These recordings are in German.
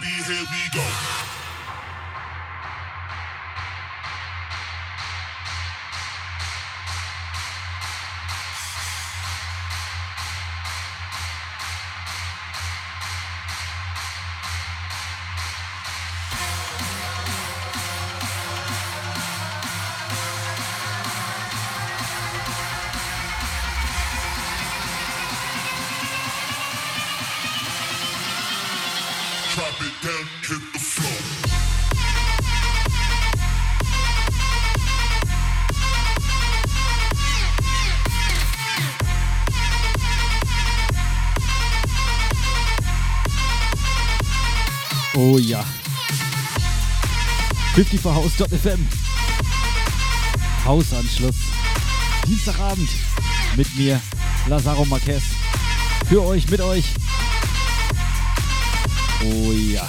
Alright, ready, here we go. 54 House.fm. Hausanschluss. Dienstagabend mit mir, Lazaro Marquez. Für euch, mit euch. Oh ja.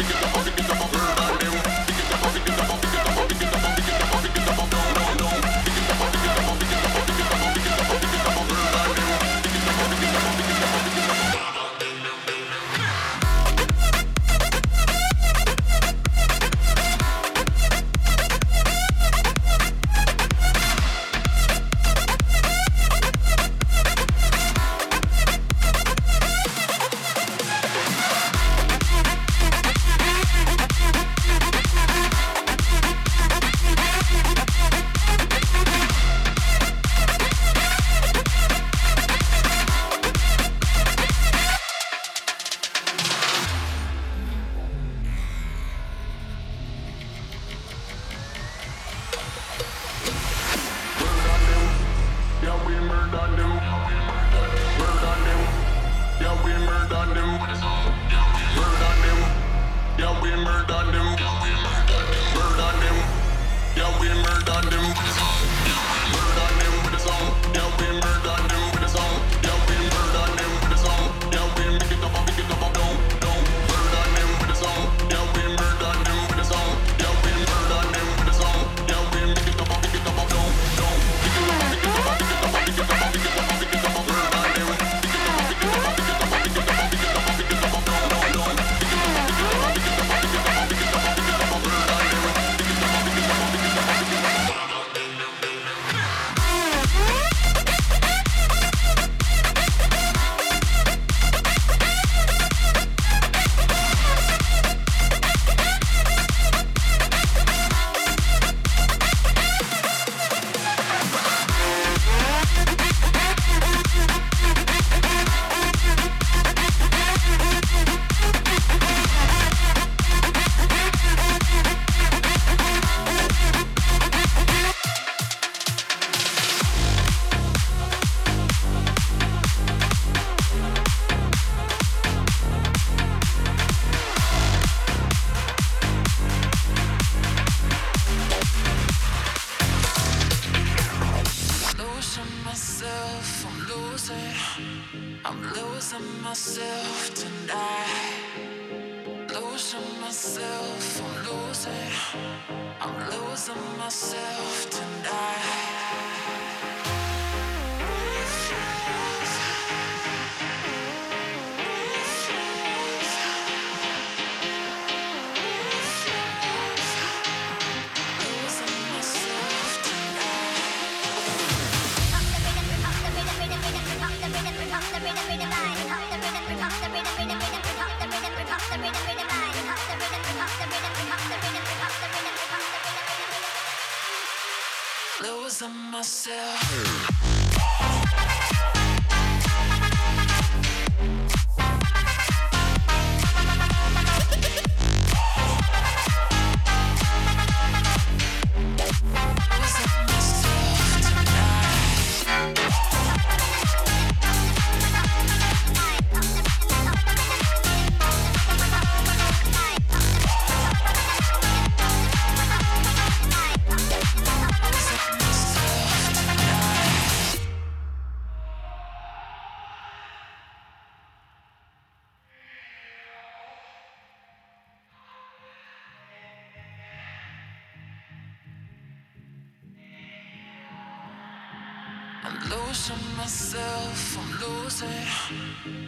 losing myself, I'm losing,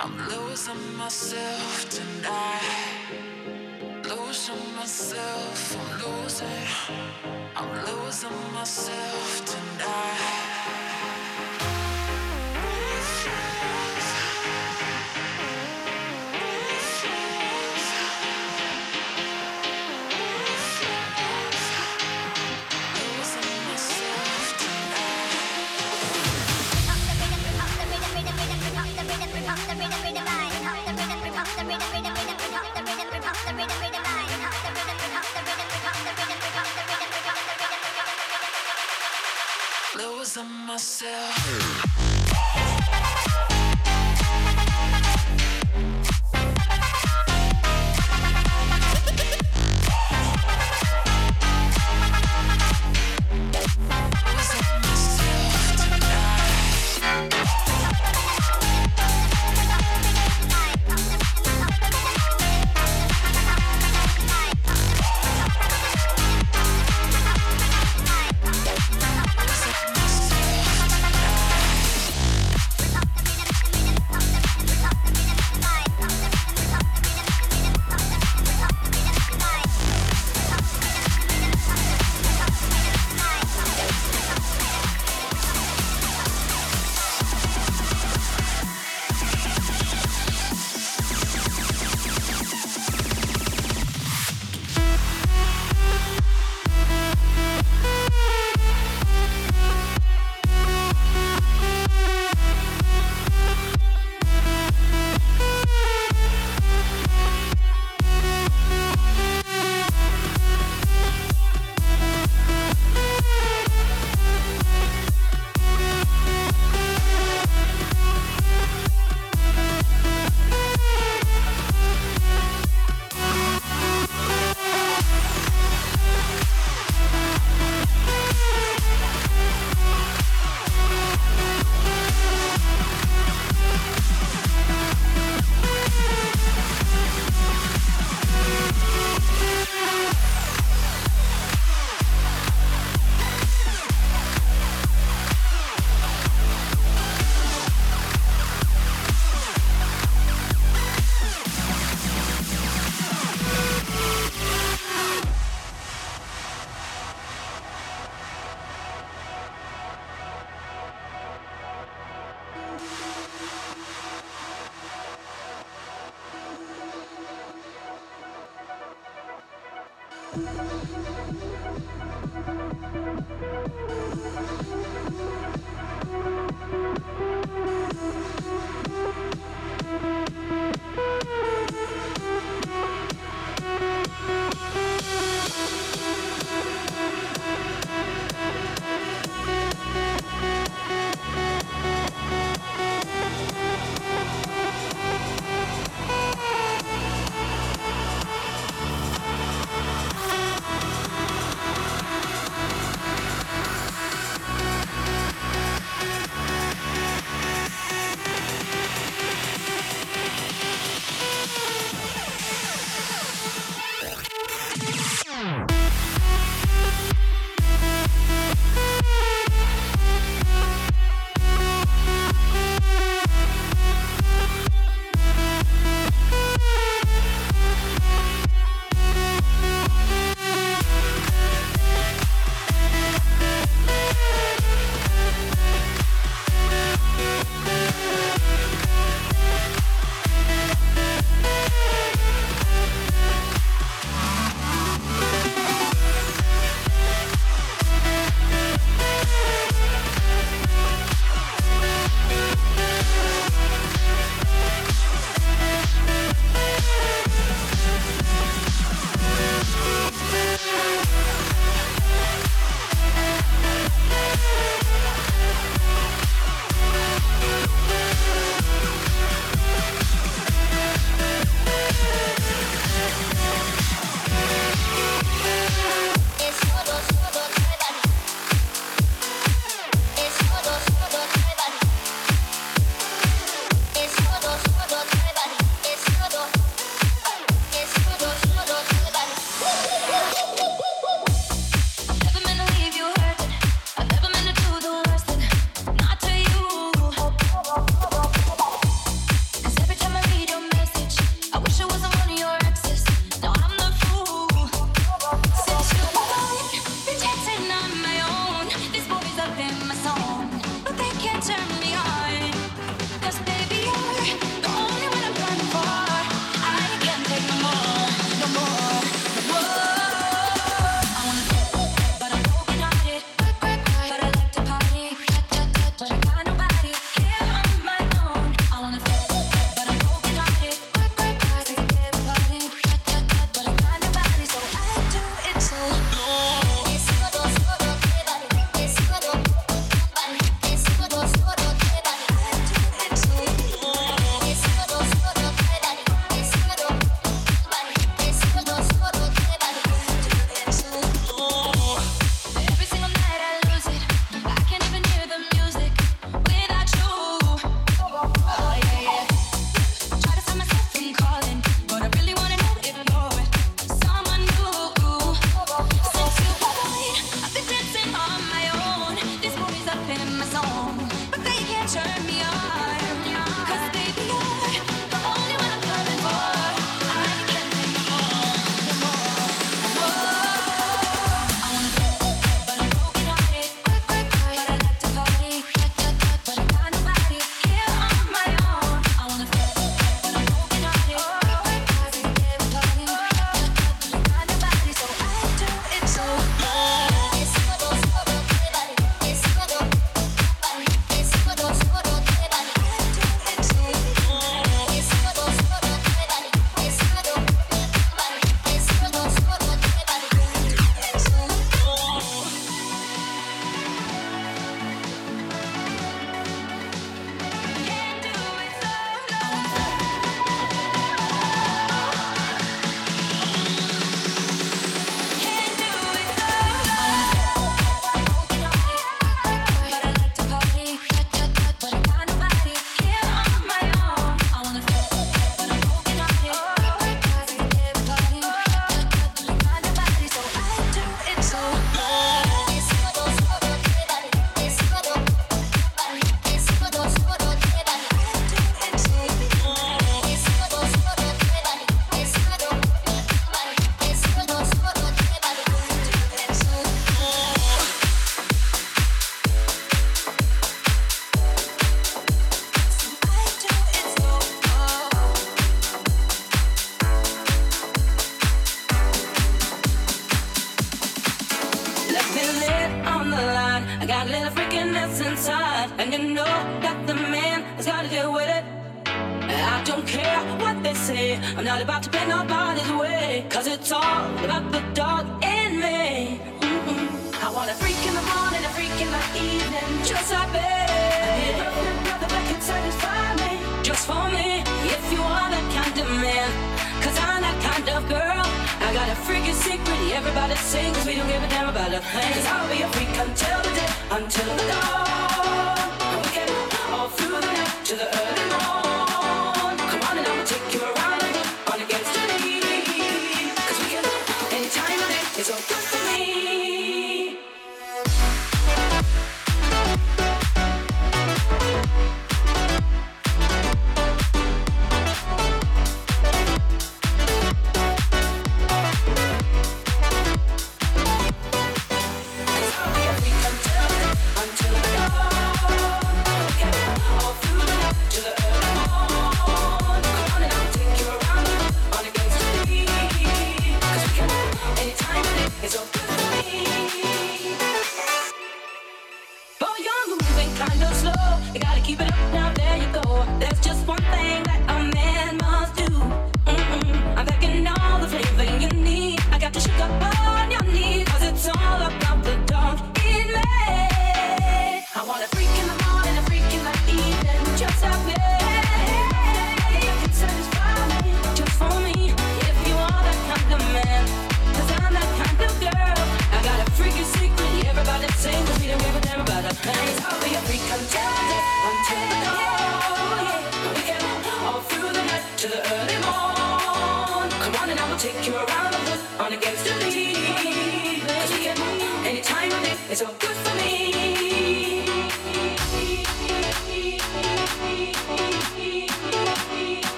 I'm losing myself tonight. Losing myself, I'm losing, I'm losing myself tonight. Myself.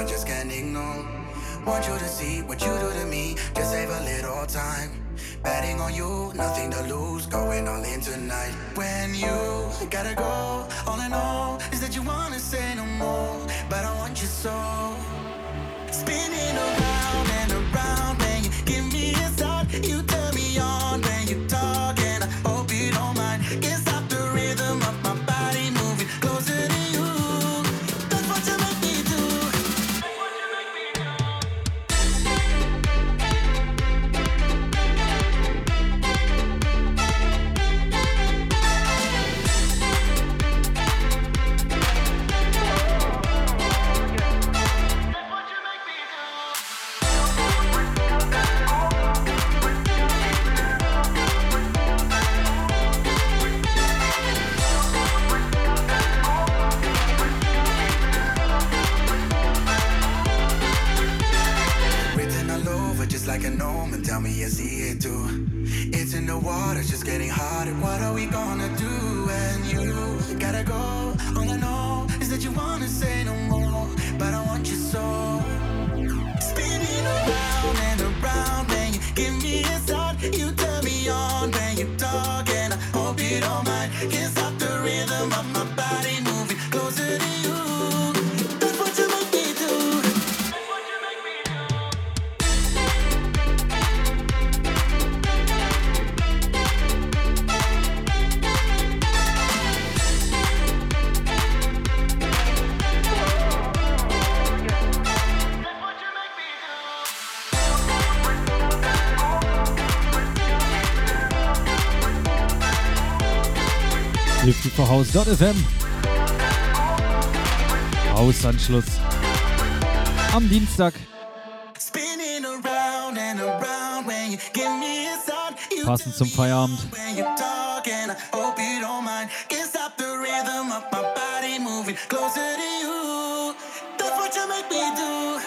I just can't ignore. Want you to see what you do to me, just save a little time. Betting on you, nothing to lose, going all in tonight. When you gotta go, all I know is that you wanna say no more, but I want you so. Spinning around and around, and you give me a start, you. do. It's in the water, just getting hotter. What are we gonna do? And you gotta go. All I know is that you wanna say no more. www.freeforhouse.fm. Hausanschluss am Dienstag. Passend zum Feierabend. Closer to you, that's what you make me do.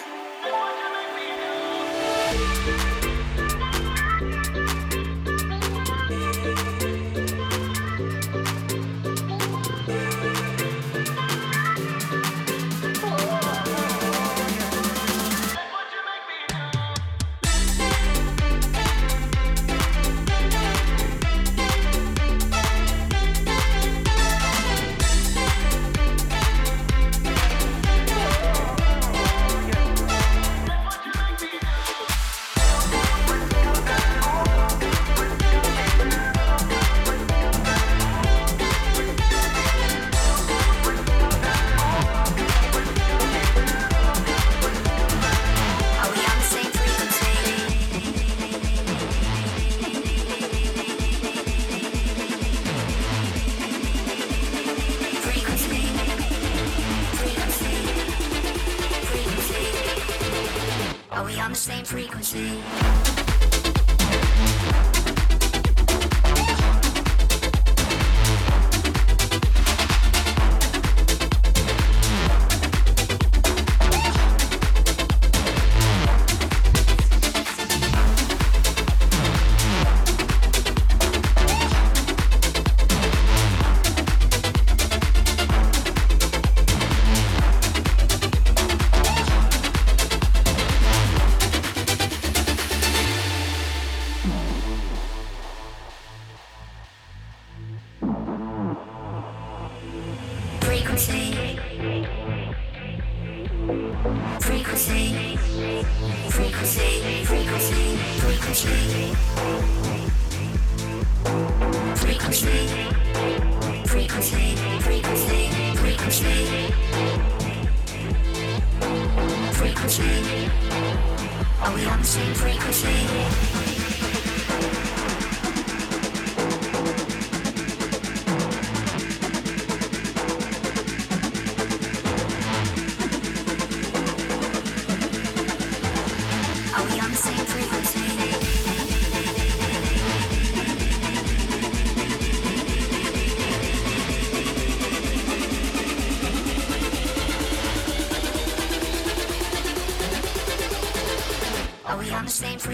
same.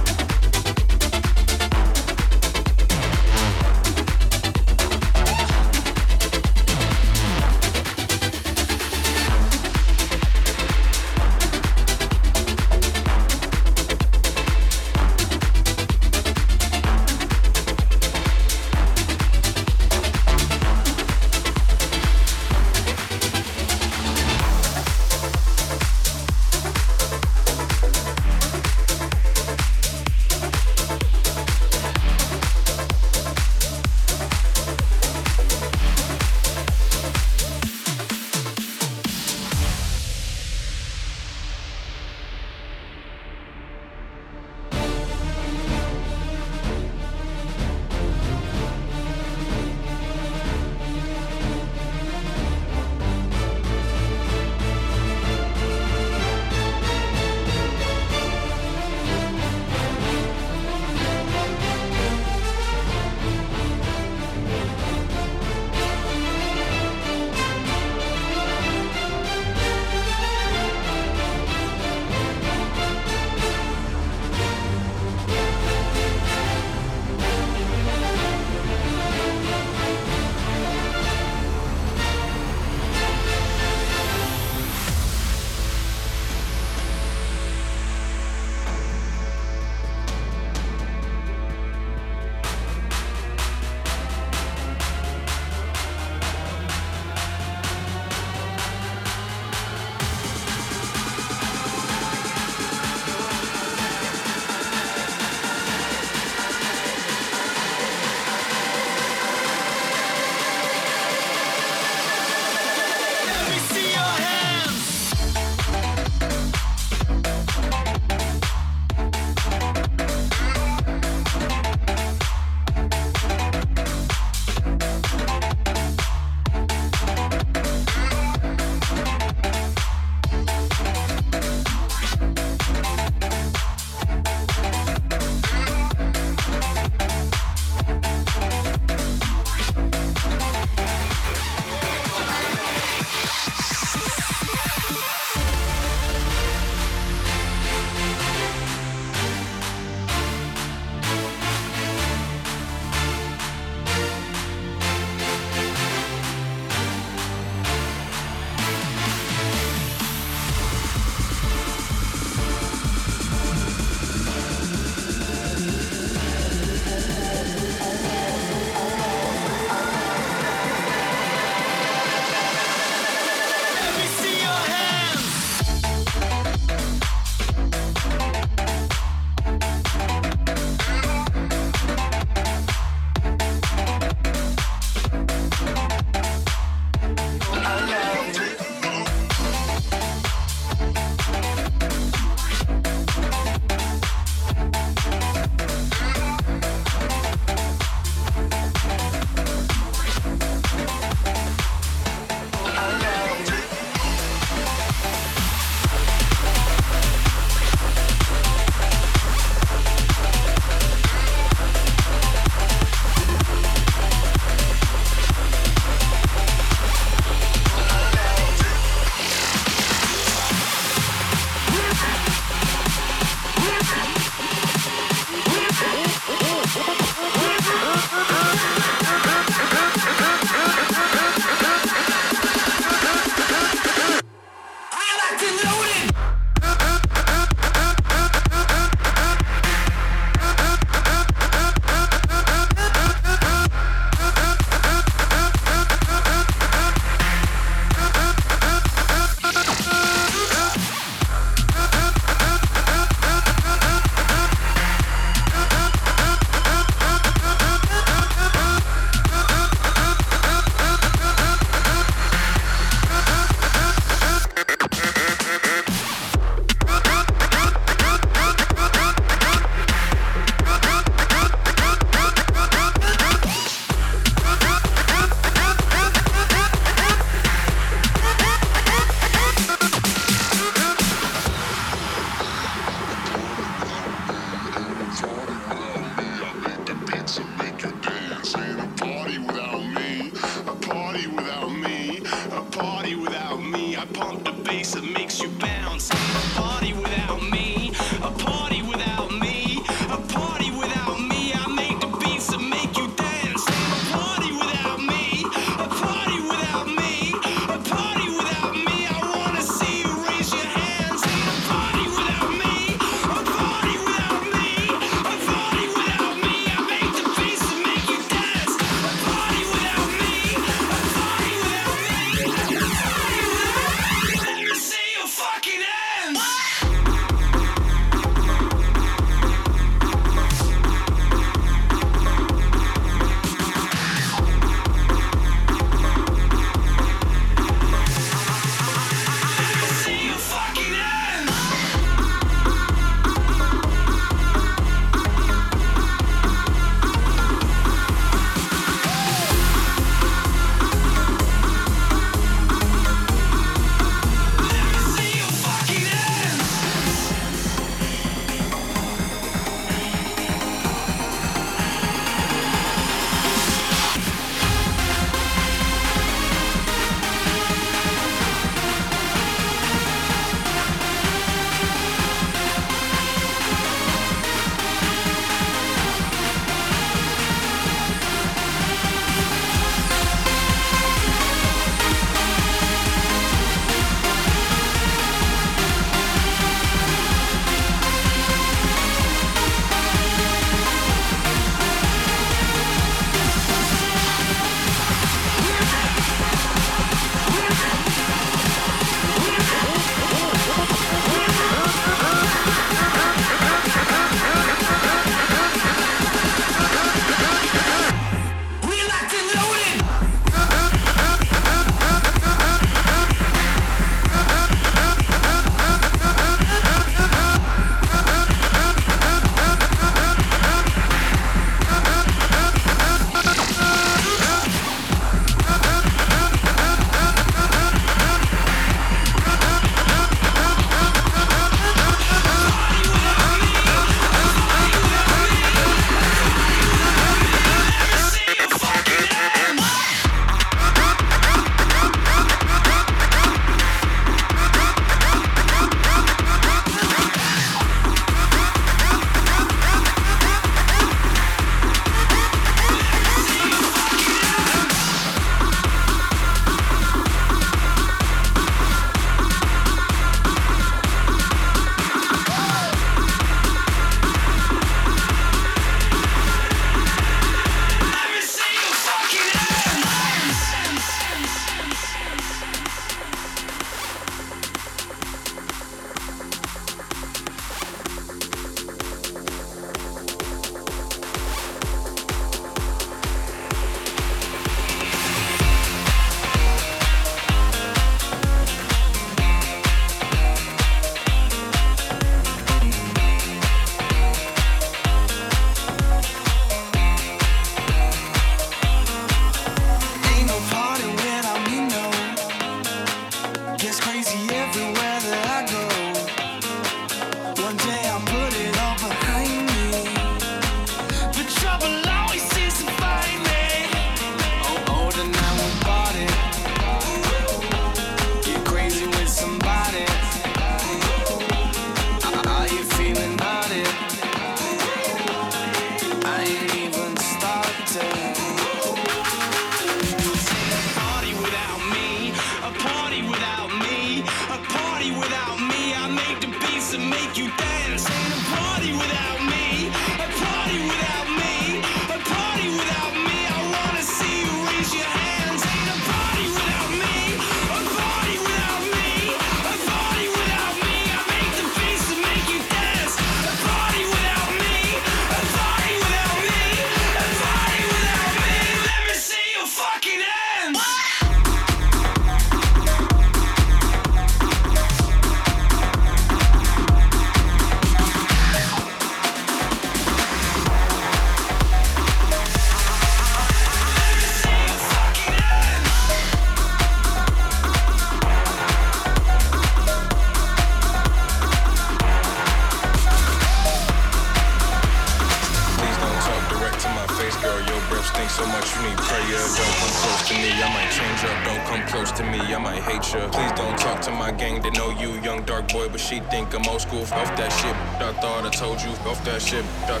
championship.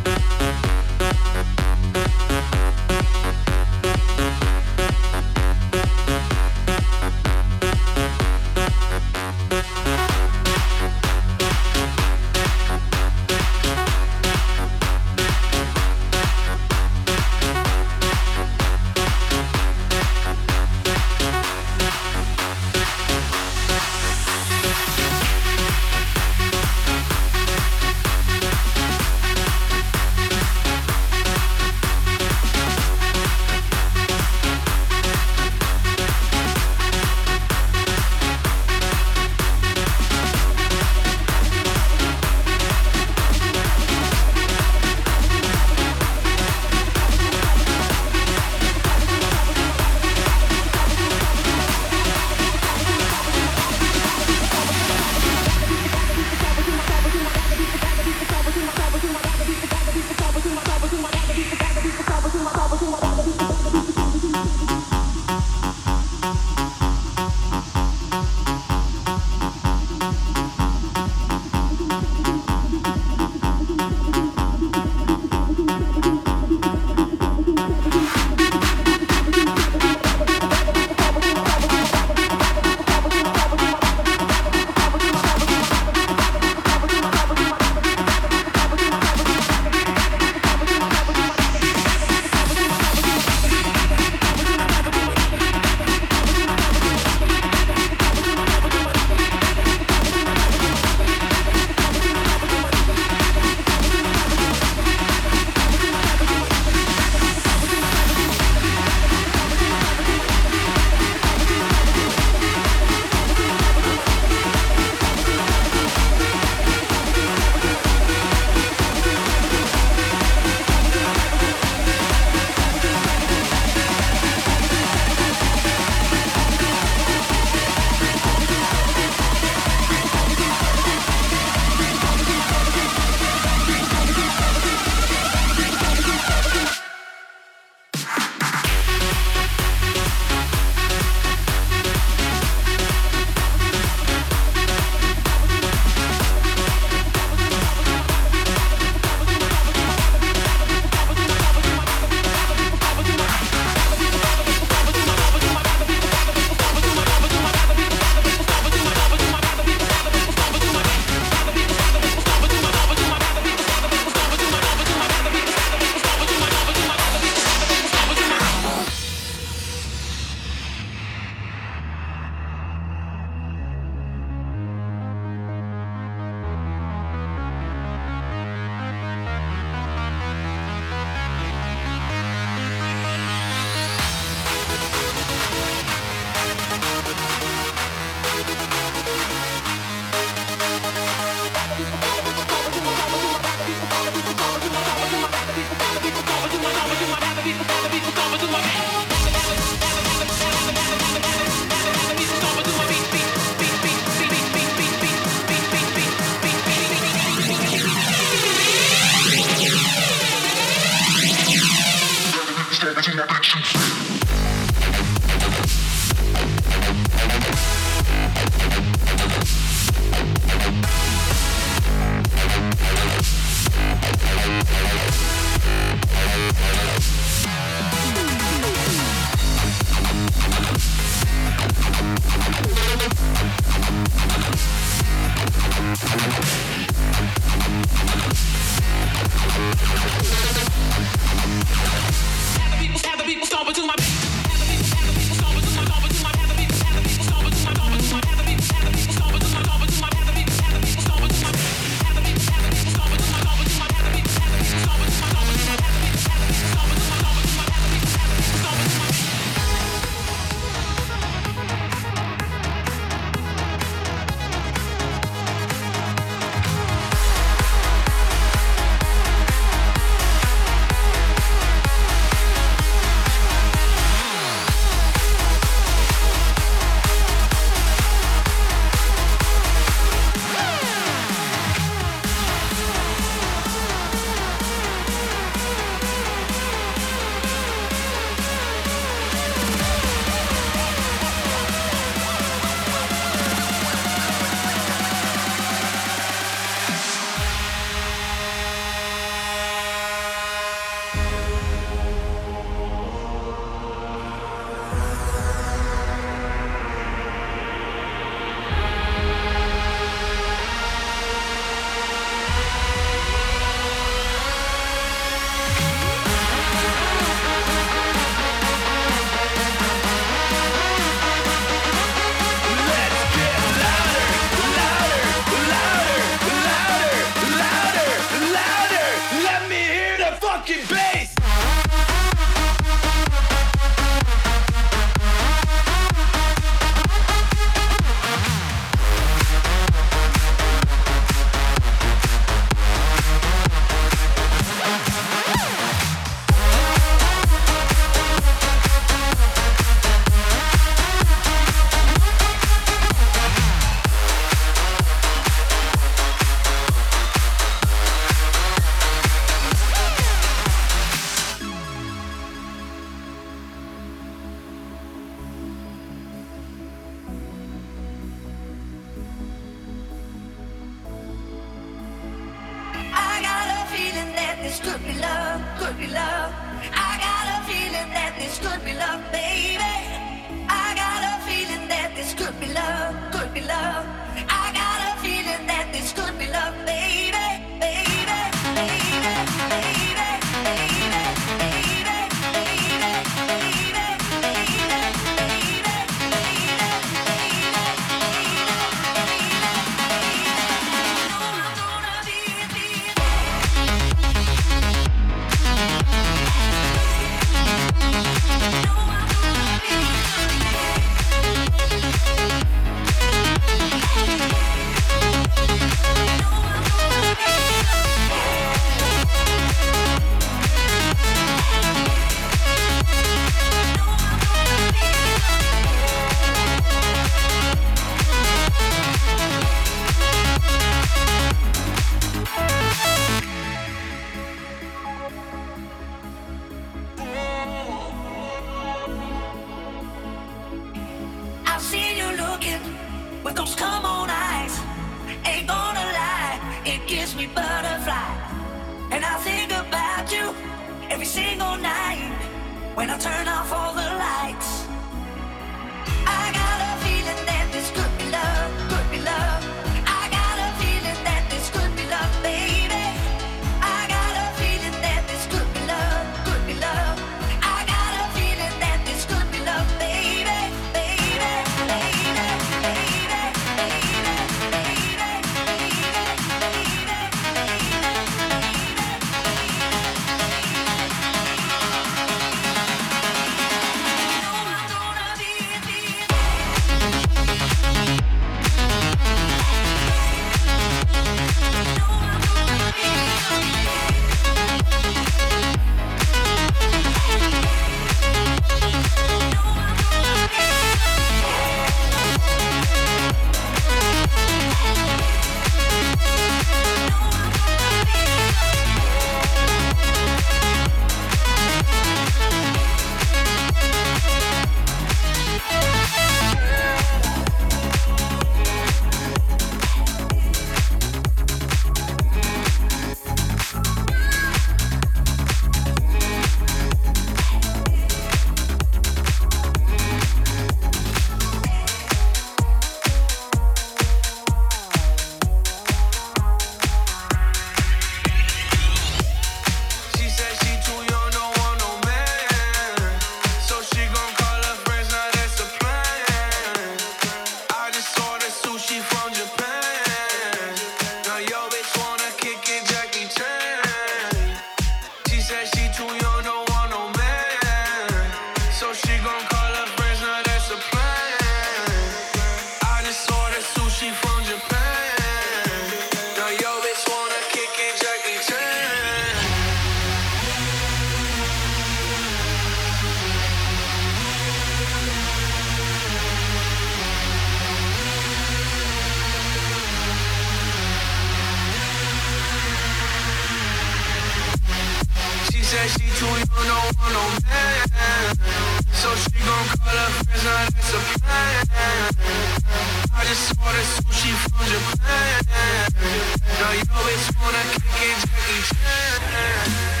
Jackie, Jackie, Jackie, Jackie.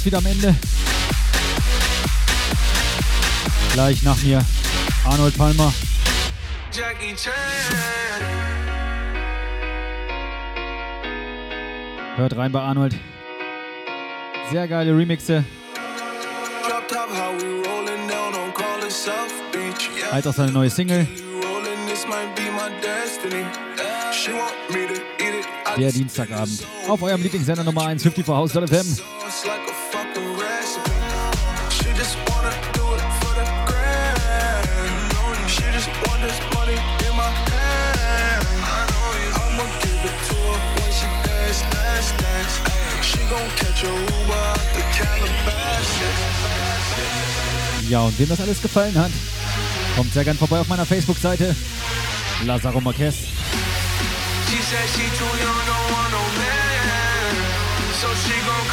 fast wieder am Ende. Gleich nach mir Arnold Palmer. Hört rein bei Arnold. Sehr geile Remixe. Halt auch seine neue Single. Der Dienstagabend. Auf eurem Lieblingssender Nummer 1, 50 vor Haus.fm. Ja, und wem das alles gefallen hat, kommt sehr gern vorbei auf meiner Facebook-Seite. Lazaro Marquez.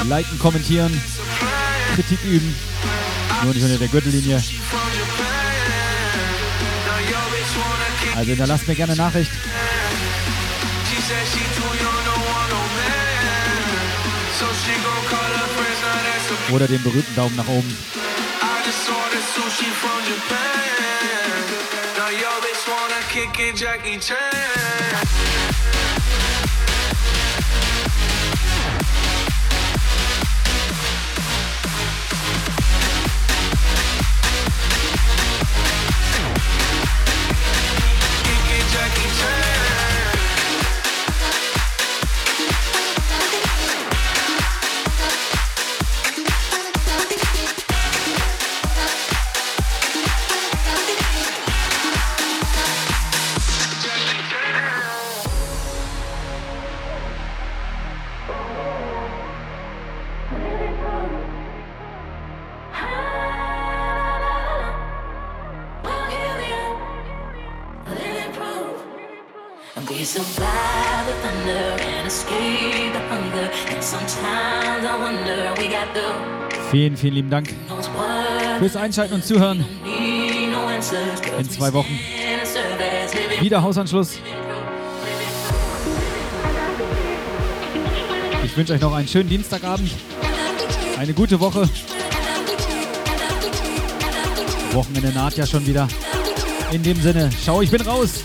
Liken, kommentieren. Kritik üben. Nur nicht unter der Gürtellinie. Also hinterlasst mir gerne Nachricht. Oder den berühmten Daumen nach oben. Sushi from Japan. Now yo bitch wanna kick it, Jackie Chan. Vielen, vielen lieben Dank fürs Einschalten und Zuhören. In we zwei Wochen. Wieder Hausanschluss. Ich wünsche euch noch einen schönen Dienstagabend. Eine gute Woche. Wochenende naht ja schon wieder. In dem Sinne, schau, ich bin raus.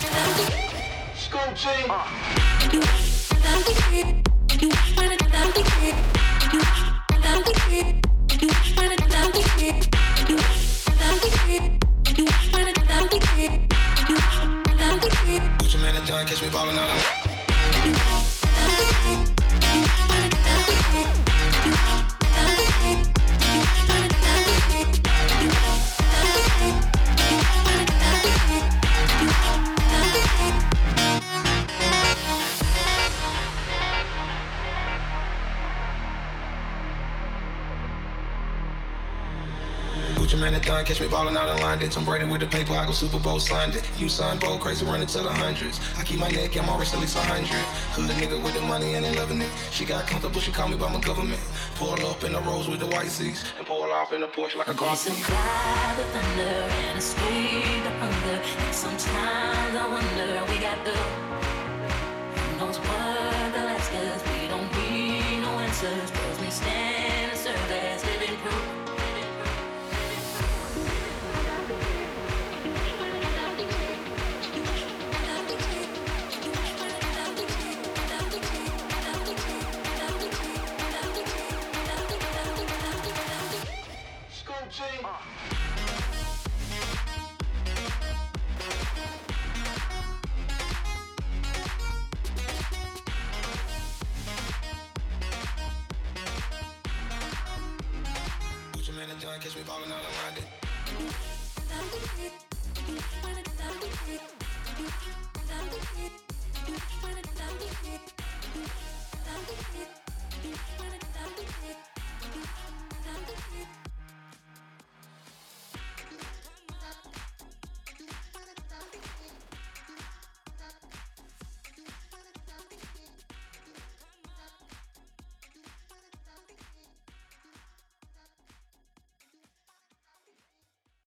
Don catch me ballin' out in London. Tom Brady with the paper, I go Super Bowl signed it. You sign bold, crazy running to the hundreds. I keep my neck and my wrist at least a hundred. Hood nigga with the money and they loving it. She got comfortable, she call me by my government. Pull up in the rose with the white seats and pull off in the Porsche like a car. survive the thunder and escape the hunger. And sometimes I wonder we got the knows what the last cause we don't need no answers.